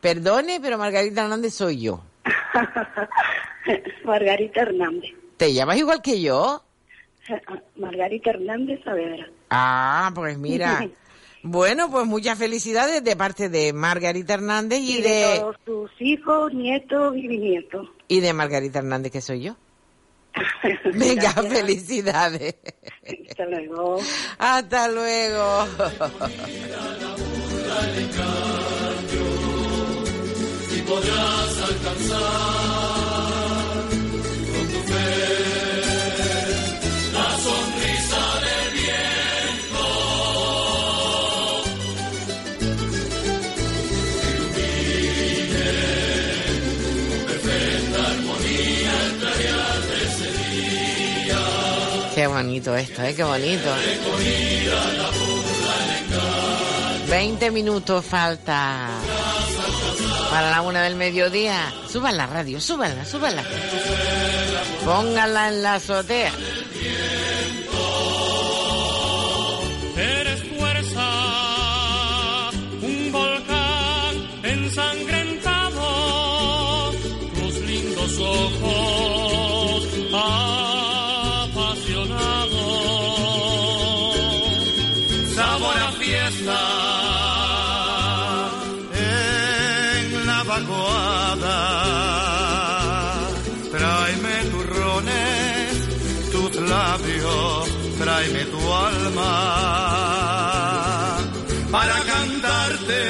Speaker 1: Perdone, pero Margarita Hernández soy yo. (laughs)
Speaker 18: Margarita Hernández.
Speaker 1: ¿Te llamas igual que yo? (laughs)
Speaker 18: Margarita Hernández Saavedra.
Speaker 1: Ah, pues mira. (laughs) Bueno, pues muchas felicidades de parte de Margarita Hernández y,
Speaker 18: Y de
Speaker 1: de,
Speaker 18: todos sus hijos, nietos y bisnietos.
Speaker 1: y de Margarita Hernández, que soy yo. (laughs) Venga,
Speaker 18: Gracias.
Speaker 1: felicidades.
Speaker 18: Hasta luego.
Speaker 1: Hasta luego.
Speaker 2: y podrás alcanzar
Speaker 1: Qué bonito esto, ¿eh? Qué bonito.
Speaker 2: Recorrida la burla el engaño.
Speaker 1: 20 minutos falta para la una del mediodía. Suban la radio, súbanla, súbanla. Pónganla en la azotea.
Speaker 19: Tráeme tu alma para cantarte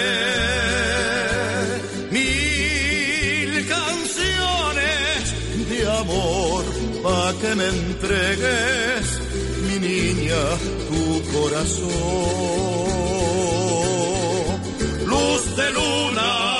Speaker 19: mil canciones de amor para que me entregues, mi niña, tu corazón. Luz de luna.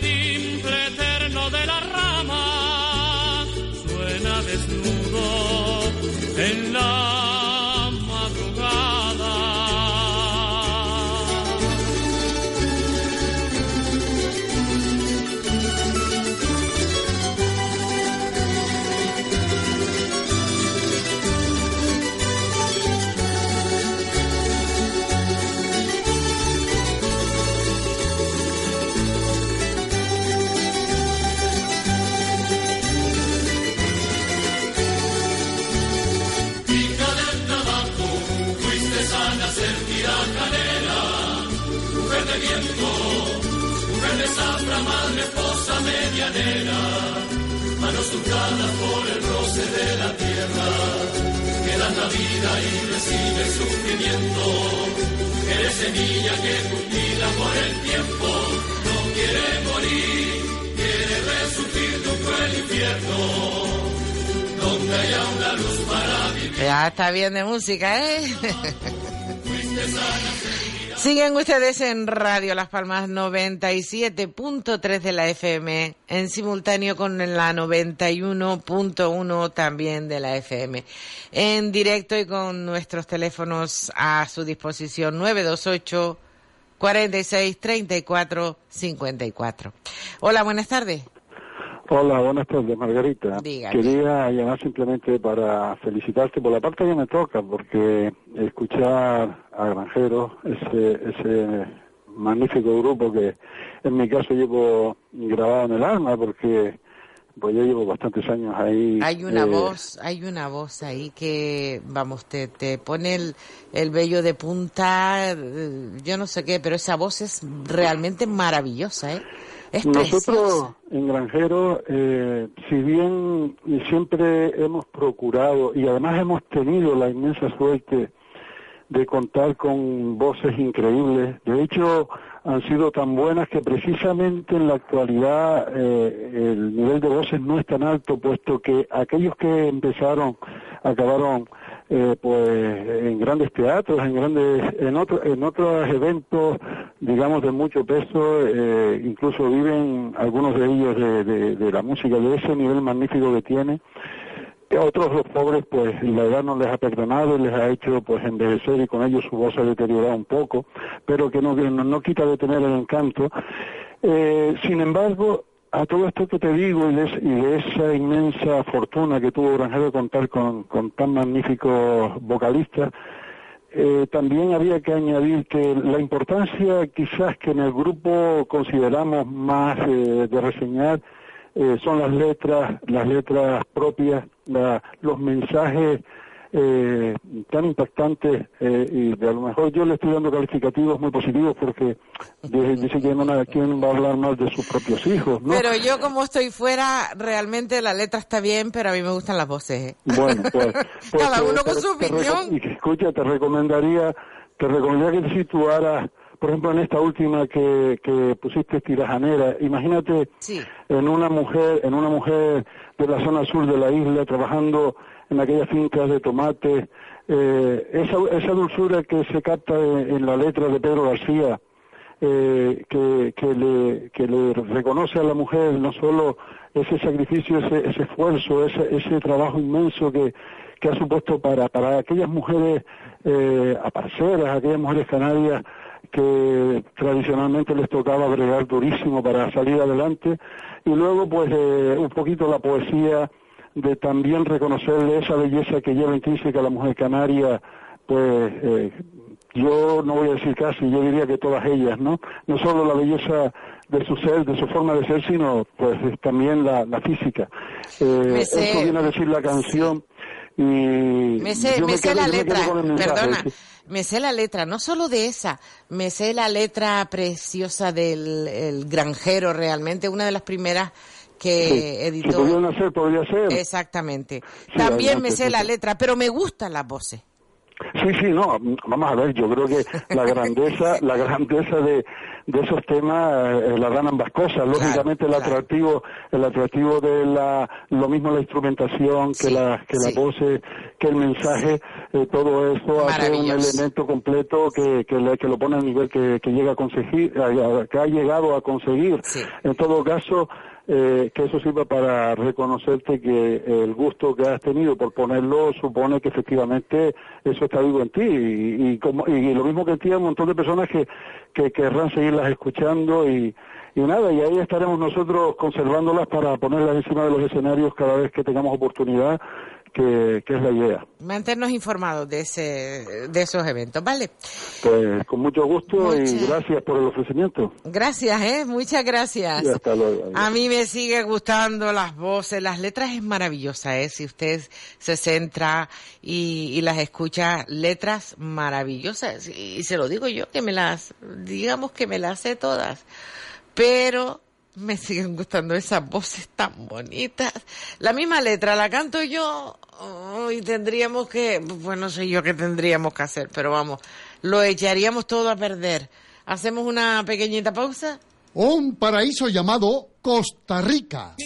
Speaker 2: El
Speaker 8: tocadas por el roce de la tierra, que dan la vida y recibe sufrimiento, eres semilla que cultiva por el tiempo, no quiere morir, quiere resurgir un cruel infierno donde haya una luz para vivir.
Speaker 1: Ya está bien de música, ¿eh? (laughs) Siguen ustedes en Radio Las Palmas 97.3 de la FM, en simultáneo con la 91.1 también de la FM. En directo y con nuestros teléfonos a su disposición 928 46 34 54. Hola, buenas tardes.
Speaker 20: Hola, buenas tardes, Margarita.
Speaker 1: Dígame.
Speaker 20: Quería llamar simplemente para felicitarte por la parte que me toca, porque escuchar a Granjeros, ese, ese magnífico grupo que en mi caso llevo grabado en el alma, porque pues yo llevo bastantes años ahí.
Speaker 1: Hay una
Speaker 20: eh,
Speaker 1: voz, hay una voz ahí que, vamos, te, te pone el, el vello de punta, eh, yo no sé qué, pero esa voz es realmente maravillosa, ¿eh? Es
Speaker 20: Nosotros
Speaker 1: preciosa.
Speaker 20: en Granjero, eh, si bien siempre hemos procurado y además hemos tenido la inmensa suerte de contar con voces increíbles, de hecho han sido tan buenas que precisamente en la actualidad eh, el nivel de voces no es tan alto, puesto que aquellos que empezaron acabaron eh, pues en grandes teatros, en grandes, en otros, en otros eventos, digamos de mucho peso, eh, incluso viven algunos de ellos de, la música, de ese nivel magnífico que tiene. Otros los pobres, pues la edad no les ha perdonado y les ha hecho pues envejecer y con ello su voz ha deteriorado un poco, pero que no quita de tener el encanto. Eh, sin embargo, a todo esto que te digo y de, y de esa inmensa fortuna que tuvo Granjero contar con, con tan magníficos vocalistas, eh, también había que añadir que la importancia quizás que en el grupo consideramos más eh, de reseñar eh, son las letras, las letras propias, la- los mensajes eh, tan impactantes eh, y de a lo mejor yo le estoy dando calificativos muy positivos porque dice que no quién va a hablar más de sus propios hijos, ¿no?
Speaker 1: Pero yo como estoy fuera, realmente la letra está bien, pero a mí me gustan las voces. ¿eh?
Speaker 20: Bueno, pues, (laughs) pues
Speaker 1: Cada uno con
Speaker 20: te-
Speaker 1: su opinión.
Speaker 20: y que, escucha, te recomendaría, te recomendaría que te situaras, por ejemplo, en esta última que, que pusiste tirajanera. Imagínate en una mujer, en una mujer de la zona sur de la isla trabajando en aquellas fincas de tomate, eh, esa, dulzura que se capta en, la letra de Pedro García. eh, que, le, que le reconoce a la mujer no solo ese sacrificio, ese, ese esfuerzo, ese, ese trabajo inmenso que, ha supuesto para, para aquellas mujeres eh, aparceras, aquellas mujeres canarias que tradicionalmente les tocaba bregar durísimo para salir adelante y luego pues eh, un poquito la poesía de también reconocerle esa belleza que lleva intrínseca la mujer canaria pues eh, yo no voy a decir casi, yo diría que todas ellas, ¿no? No solo la belleza de su ser, de su forma de ser, sino pues también la, la física. Eh, eso viene a decir la canción. Y
Speaker 1: Me sé,
Speaker 20: yo
Speaker 1: me sé
Speaker 20: quedo-
Speaker 1: la
Speaker 20: me
Speaker 1: letra, perdona, me sé la letra, no solo de esa, me sé la letra preciosa del el granjero realmente, una de las primeras que
Speaker 20: Sí,
Speaker 1: editó.
Speaker 20: Si hacer, podría ser.
Speaker 1: Exactamente. También me sé la letra, pero me gustan las voces.
Speaker 20: Sí, sí, no, vamos a ver, yo creo que la grandeza, (laughs) la grandeza de, de esos temas eh, la dan ambas cosas. Lógicamente el atractivo, el atractivo de la, lo mismo la instrumentación que la, que la voz, que el mensaje, eh, todo eso hace un elemento completo que, que, le- que lo pone al nivel que, que llega a conseguir, a- a- que ha llegado a conseguir. En todo caso, eh, que eso sirva para reconocerte que el gusto que has tenido por ponerlo supone que efectivamente eso está vivo en ti. Y, y como, y lo mismo que en ti hay un montón de personas que, que querrán seguirlas escuchando y, y nada, y ahí estaremos nosotros conservándolas para ponerlas encima de los escenarios cada vez que tengamos oportunidad, que, que es la idea.
Speaker 1: Mantenernos informados de ese, de esos eventos, ¿vale?
Speaker 20: Pues con mucho gusto y gracias por el ofrecimiento.
Speaker 1: Gracias, ¿eh? Muchas gracias.
Speaker 20: Y hasta luego.
Speaker 1: A mí me sigue gustando las voces, las letras es maravillosa, ¿eh? Si usted se centra y, y las escucha, letras maravillosas. Y, y se lo digo yo, que me las, digamos que me las sé todas. Pero me siguen gustando esas voces tan bonitas. La misma letra la canto yo oh, y tendríamos que, pues no sé yo qué tendríamos que hacer, pero vamos, lo echaríamos todo a perder. Hacemos una pequeñita pausa.
Speaker 4: Un paraíso llamado Costa Rica.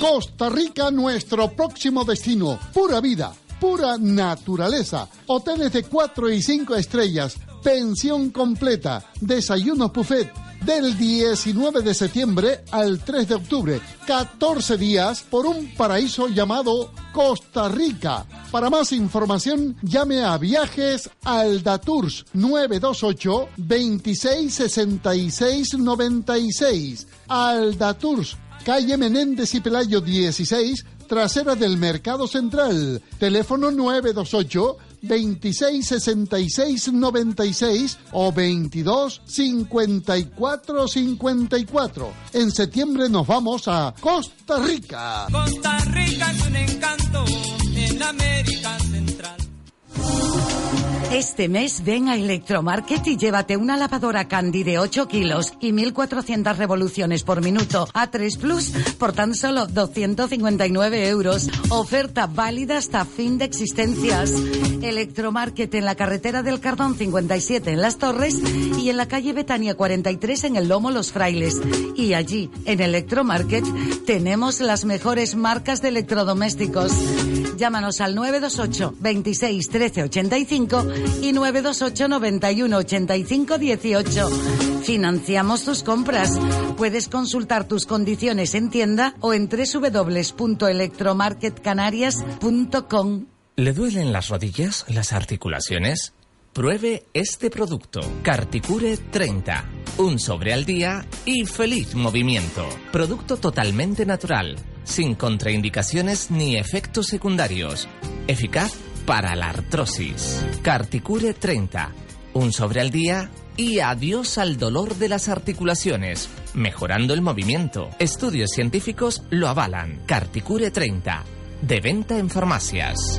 Speaker 4: Costa Rica, nuestro próximo destino. Pura vida, pura naturaleza. Hoteles de 4 y 5 estrellas. Pensión completa. Desayunos buffet. Del 19 de septiembre al 3 de octubre. 14 días por un paraíso llamado Costa Rica. Para más información, llame a Viajes Aldatours 928 26 66 96. Aldatours, calle Menéndez y Pelayo 16, trasera del Mercado Central. Teléfono 928 26 66 96 o 22 54 54. En septiembre nos vamos a Costa Rica.
Speaker 2: Costa Rica es un encanto en América Central.
Speaker 5: Este mes ven a Electromarket y llévate una lavadora Candy de 8 kilos y 1400 revoluciones por minuto a 3 Plus por tan solo 259 euros. Oferta válida hasta fin de existencias. Electromarket en la carretera del Cardón 57 en Las Torres y en la calle Betania 43 en el Lomo Los Frailes. Y allí, en Electromarket, tenemos las mejores marcas de electrodomésticos. Llámanos al 928 26 13 85 y 928 91 85 18. Financiamos tus compras. Puedes consultar tus condiciones en tienda o en www.electromarketcanarias.com.
Speaker 6: ¿Le duelen las rodillas, las articulaciones? Pruebe este producto, Carticure 30. Un sobre al día y feliz movimiento. Producto totalmente natural, sin contraindicaciones ni efectos secundarios. Eficaz para la artrosis. Carticure 30. Un sobre al día y adiós al dolor de las articulaciones, mejorando el movimiento. Estudios científicos lo avalan. Carticure 30. De venta en farmacias.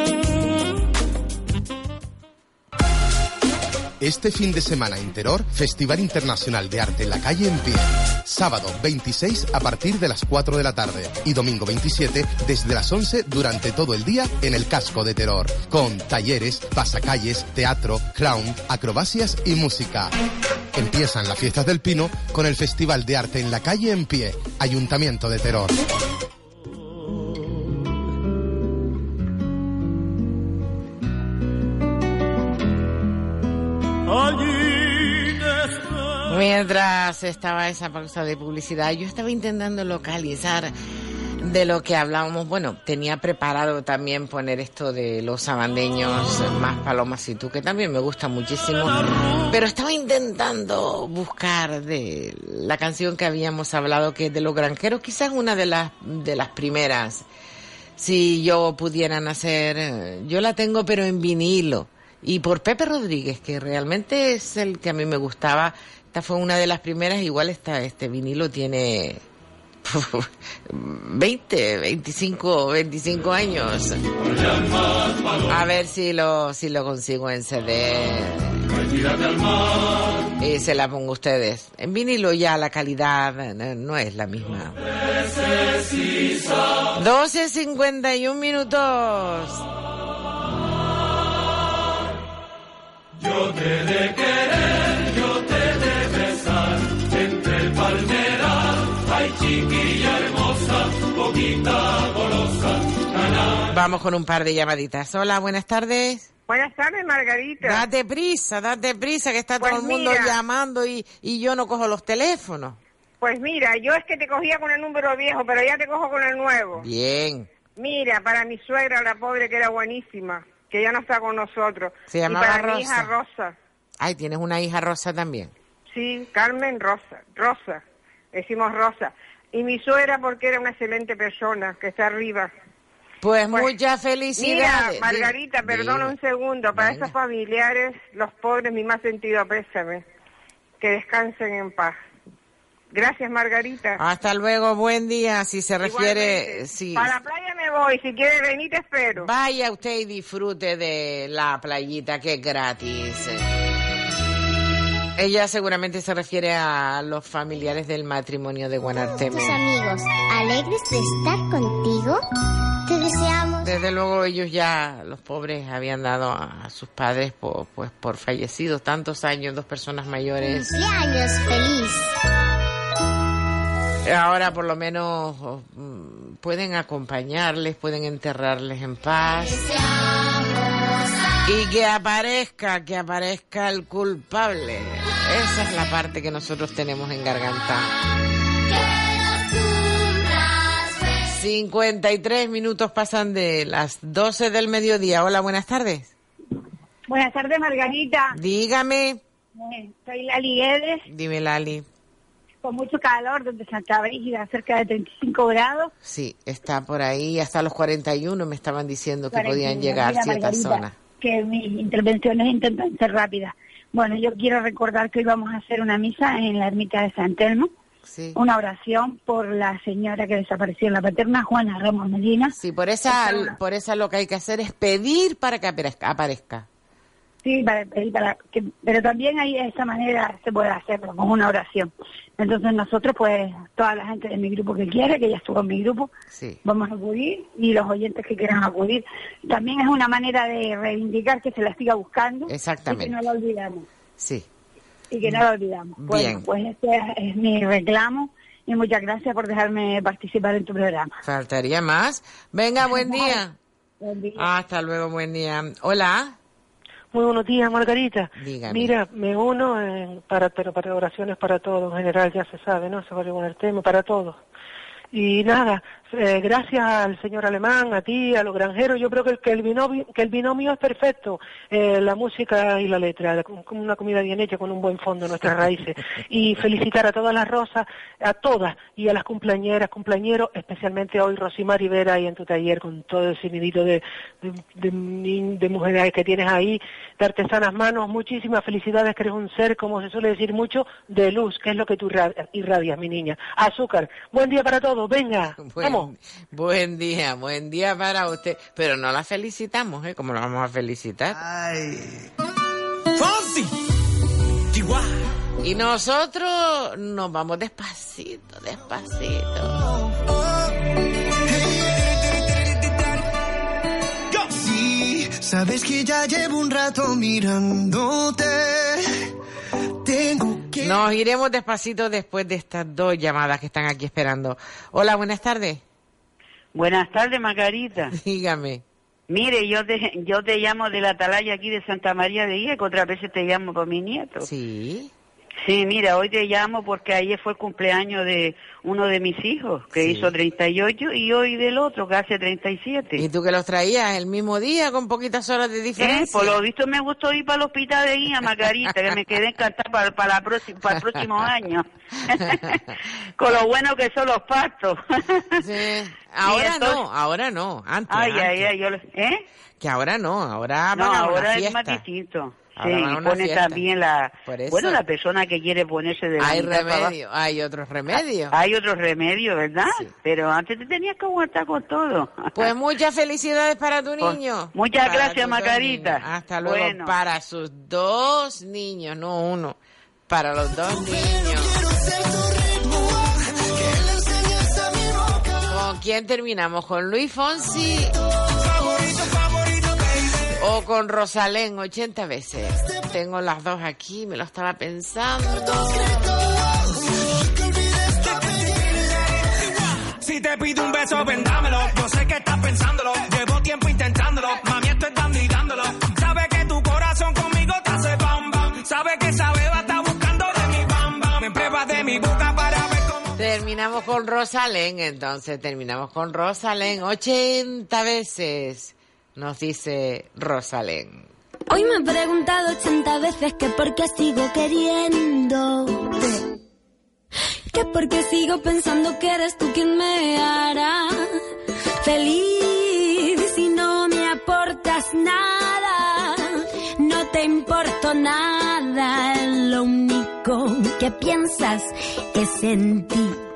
Speaker 15: Este fin de semana en Teror, Festival Internacional de Arte en la Calle en Pie. Sábado 26 a partir de las 4 de la tarde y domingo 27 desde las 11 durante todo el día en el casco de Teror, con talleres, pasacalles, teatro, clown, acrobacias y música. Empiezan las fiestas del Pino con el Festival de Arte en la Calle en Pie, Ayuntamiento de Teror.
Speaker 1: Mientras estaba esa pausa de publicidad, yo estaba intentando localizar de lo que hablábamos. Bueno, tenía preparado también poner esto de los sabandeños, más palomas y tú, que también me gusta muchísimo. Pero estaba intentando buscar de la canción que habíamos hablado, que es de los granjeros, quizás una de las, de las primeras. Si yo pudiera nacer, yo la tengo pero en vinilo. Y por Pepe Rodríguez, que realmente es el que a mí me gustaba. Esta fue una de las primeras, igual esta, este vinilo tiene 20, 25, 25 años. A ver si lo, si lo consigo en CD. Y se la pongo a ustedes. En vinilo ya la calidad no, no es la misma. 12.51 minutos.
Speaker 2: Yo te de querer, yo te de besar, entre el palmeral, ay chiquilla hermosa, poquita golosa,
Speaker 1: Vamos con un par de llamaditas. Hola, buenas tardes.
Speaker 11: Buenas tardes, Margarita.
Speaker 1: Date prisa, date prisa, que está
Speaker 11: Pues
Speaker 1: todo el mundo
Speaker 11: mira.
Speaker 1: llamando y, y yo no cojo los teléfonos.
Speaker 11: Pues mira, yo es que te cogía con el número viejo, pero ya te cojo con el nuevo.
Speaker 1: Bien.
Speaker 11: Mira, para mi suegra, la pobre que era buenísima, que ya no está con nosotros.
Speaker 1: Se
Speaker 11: y
Speaker 1: llamaba
Speaker 11: para mi
Speaker 1: Rosa.
Speaker 11: hija Rosa.
Speaker 1: Ay, tienes una hija rosa también.
Speaker 11: Sí, Carmen Rosa, Rosa, decimos Rosa. Y mi suegra porque era una excelente persona, que está arriba.
Speaker 1: Pues,
Speaker 11: Pues,
Speaker 1: muchas
Speaker 11: Mira,
Speaker 1: felicidades.
Speaker 11: Margarita,
Speaker 1: Di-
Speaker 11: perdona un segundo, para
Speaker 1: Venga.
Speaker 11: esos familiares, los pobres, mi más sentido pésame. Que descansen en paz. Gracias, Margarita.
Speaker 1: Hasta luego, buen día. Si se refiere, sí.
Speaker 11: Para la playa me voy, si quiere venir te espero.
Speaker 1: Vaya usted y disfrute de la playita que es gratis. Ella seguramente se refiere a los familiares del matrimonio de Guanarteme.
Speaker 14: Tus amigos, alegres de estar contigo, te deseamos
Speaker 1: Desde luego ellos ya, los pobres, habían dado a, a sus padres por, pues, por fallecidos tantos años, dos personas mayores.
Speaker 14: cumpleaños feliz.
Speaker 1: Ahora por lo menos oh, mm, pueden acompañarles, pueden enterrarles en paz. Y que aparezca, que aparezca el culpable. Esa es la parte que nosotros tenemos en garganta. 53 minutos pasan de las 12 del mediodía. Hola, buenas tardes.
Speaker 21: Buenas tardes, Margarita.
Speaker 1: Dígame.
Speaker 21: Eh, soy Lali Guedes,
Speaker 1: Dime, Lali.
Speaker 21: Con mucho calor desde Santa Brígida, cerca de 35 grados.
Speaker 1: Sí, está por ahí. Hasta los 41 me estaban diciendo que podían
Speaker 21: 41.
Speaker 1: llegar ciertas zonas.
Speaker 21: Que mis intervenciones intentan ser rápidas. Bueno, yo quiero recordar que hoy vamos a hacer una misa en la ermita de San Telmo.
Speaker 1: Sí.
Speaker 21: Una oración por la señora que desapareció en la paterna, Juana Ramos Medina.
Speaker 1: Sí, por esa, por esa lo que hay que hacer es pedir para que aparezca.
Speaker 21: Sí, para, para que, pero también hay esa manera se puede hacerlo con una oración. Entonces nosotros, pues, toda la gente de mi grupo que quiere, que ya estuvo en mi grupo,
Speaker 1: Sí.
Speaker 21: vamos a acudir y los oyentes que quieran acudir. También es una manera de reivindicar que se la siga buscando
Speaker 1: Exactamente.
Speaker 21: y que no la olvidamos.
Speaker 1: Sí.
Speaker 21: Y que no la olvidamos.
Speaker 1: Bien.
Speaker 21: Bueno, pues este es, es mi reclamo y muchas gracias por dejarme participar en tu programa.
Speaker 1: Faltaría más. Venga, buen día.
Speaker 21: Buen día.
Speaker 1: Hasta luego, buen día. Hola.
Speaker 22: Muy buenos días, Margarita.
Speaker 1: Dígame.
Speaker 22: Mira, me uno eh, para, pero para oraciones para todos, en general ya se sabe, ¿no? Se va a el tema para todos. Y nada, eh, gracias al señor alemán, a ti, a los granjeros, yo creo que el, que el, binomio, que el binomio es perfecto, eh, la música y la letra, una comida bien hecha, con un buen fondo, nuestras raíces. (laughs) Y felicitar a todas las rosas, a todas, y a las cumpleañeras, cumpleañeros, especialmente hoy Rosimar Rivera y en tu taller con todo ese nidito de, de, de, nin- de mujeres que tienes ahí, de artesanas manos, muchísimas felicidades, que eres un ser, como se suele decir mucho, de luz, que es lo que tú irra- irradias, mi niña. Azúcar, buen día para todos, venga, vamos.
Speaker 1: Buen, buen día, buen día para usted. Pero no la felicitamos, ¿eh? ¿Cómo la vamos a felicitar? Y nosotros nos vamos despacito, despacito.
Speaker 2: Sí, sabes que ya llevo un rato mirándote. Tengo que...
Speaker 1: Nos iremos despacito después de estas dos llamadas que están aquí esperando. Hola, buenas tardes.
Speaker 23: Buenas tardes, Margarita. (laughs)
Speaker 1: Dígame.
Speaker 23: Mire, yo te, yo te llamo de la atalaya aquí de Santa María de Guía, que otras veces te llamo por mi nieto.
Speaker 1: Sí.
Speaker 23: Sí, mira, hoy te llamo porque ayer fue el cumpleaños de uno de mis hijos, que
Speaker 1: Sí.
Speaker 23: hizo 38, y hoy del otro, que hace 37.
Speaker 1: ¿Y tú que los traías el mismo día con poquitas horas de
Speaker 23: Eh,
Speaker 1: diferencia?
Speaker 23: por lo visto me gustó ir para el hospital de guía, Margarita, que me quedé encantada para, para, la próxima, para el próximo (laughs) año. (laughs) Con lo bueno que son los partos. (laughs)
Speaker 1: Ahora
Speaker 23: entonces-
Speaker 1: no, ahora no, antes.
Speaker 23: Ay, ay,
Speaker 1: antes.
Speaker 23: ay, yo ¿eh?
Speaker 1: Que ahora no, ahora
Speaker 23: No,
Speaker 1: una
Speaker 23: ahora es más distinto. Sí,
Speaker 1: Ahora
Speaker 23: y pone
Speaker 1: fiesta.
Speaker 23: también la... Bueno, la persona que quiere ponerse de la
Speaker 1: Hay
Speaker 23: mitad para
Speaker 1: remedio, hay otros remedios.
Speaker 23: abajo. Hay otros remedios, ¿verdad? Pero antes te tenías que aguantar con todo.
Speaker 1: Pues muchas felicidades para tu (laughs)
Speaker 23: Pues,
Speaker 1: niño.
Speaker 23: muchas
Speaker 1: Para
Speaker 23: gracias,
Speaker 1: niños. Hasta luego.
Speaker 23: Bueno.
Speaker 1: Para sus dos niños, no uno. Para los dos niños. (laughs) ¿Con quién terminamos? ¿Con Luis Fonsi? ¿O con Rosalén 80 veces? Tengo las dos aquí, me lo estaba pensando.
Speaker 24: Si te pido un beso, vendámelo. Yo sé que estás pensándolo. Llevo tiempo intentándolo. Mami, esto es dando y dándolo. Sabe que tu corazón conmigo te hace bam bam. Sabe que esa beba está buscando de mi bam bam. Me pruebas de mi boca para ver cómo.
Speaker 1: Terminamos con Rosalén, entonces terminamos con Rosalén 80 veces, nos dice Rosalén.
Speaker 9: Hoy me he preguntado 80 veces que por qué sigo queriéndote. Que por qué sigo pensando que eres tú quien me hará feliz si no me aportas nada. No te importo nada, lo único que piensas es en ti.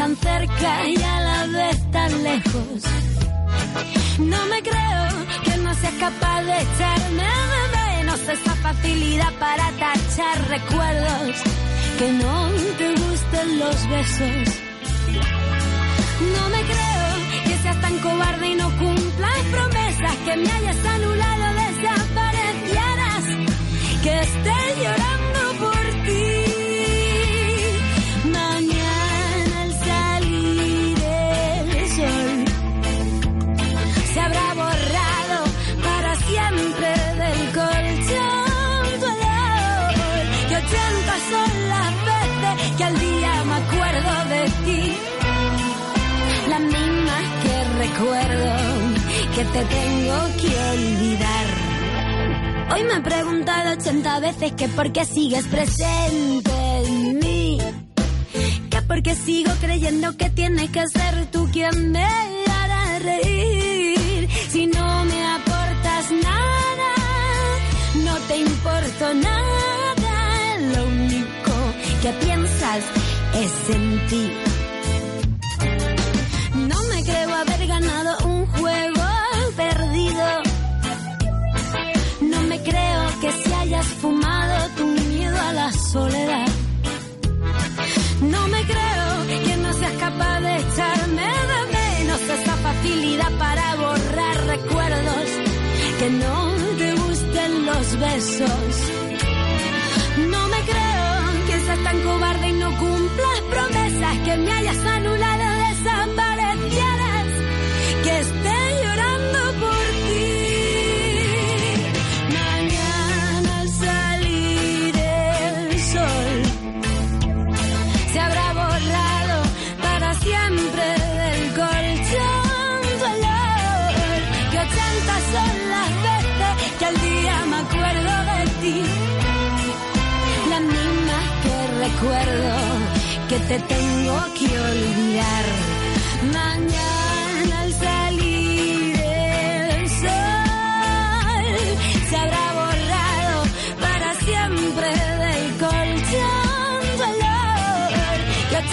Speaker 9: Tan cerca y a la vez tan lejos. No me creo que no seas capaz de echarme de menos esa facilidad para tachar recuerdos. Que no te gusten los besos. No me creo que seas tan cobarde y no cumplas promesas, que me hayas anulado, desaparecieras, que estés llorando recuerdo que te tengo que olvidar. Hoy me he preguntado 80 veces que por qué sigues presente en mí. Que por qué sigo creyendo que tienes que ser tú quien me hará reír. Si no me aportas nada, no te importo nada. Lo único que piensas es en ti. Un juego perdido. No me creo que si hayas fumado tu miedo a la soledad. No me creo que no seas capaz de echarme de menos esa facilidad para borrar recuerdos. Que no te gusten los besos. No me creo que seas tan cobarde y no cumplas promesas. Que me hayas anulado, te tengo que olvidar.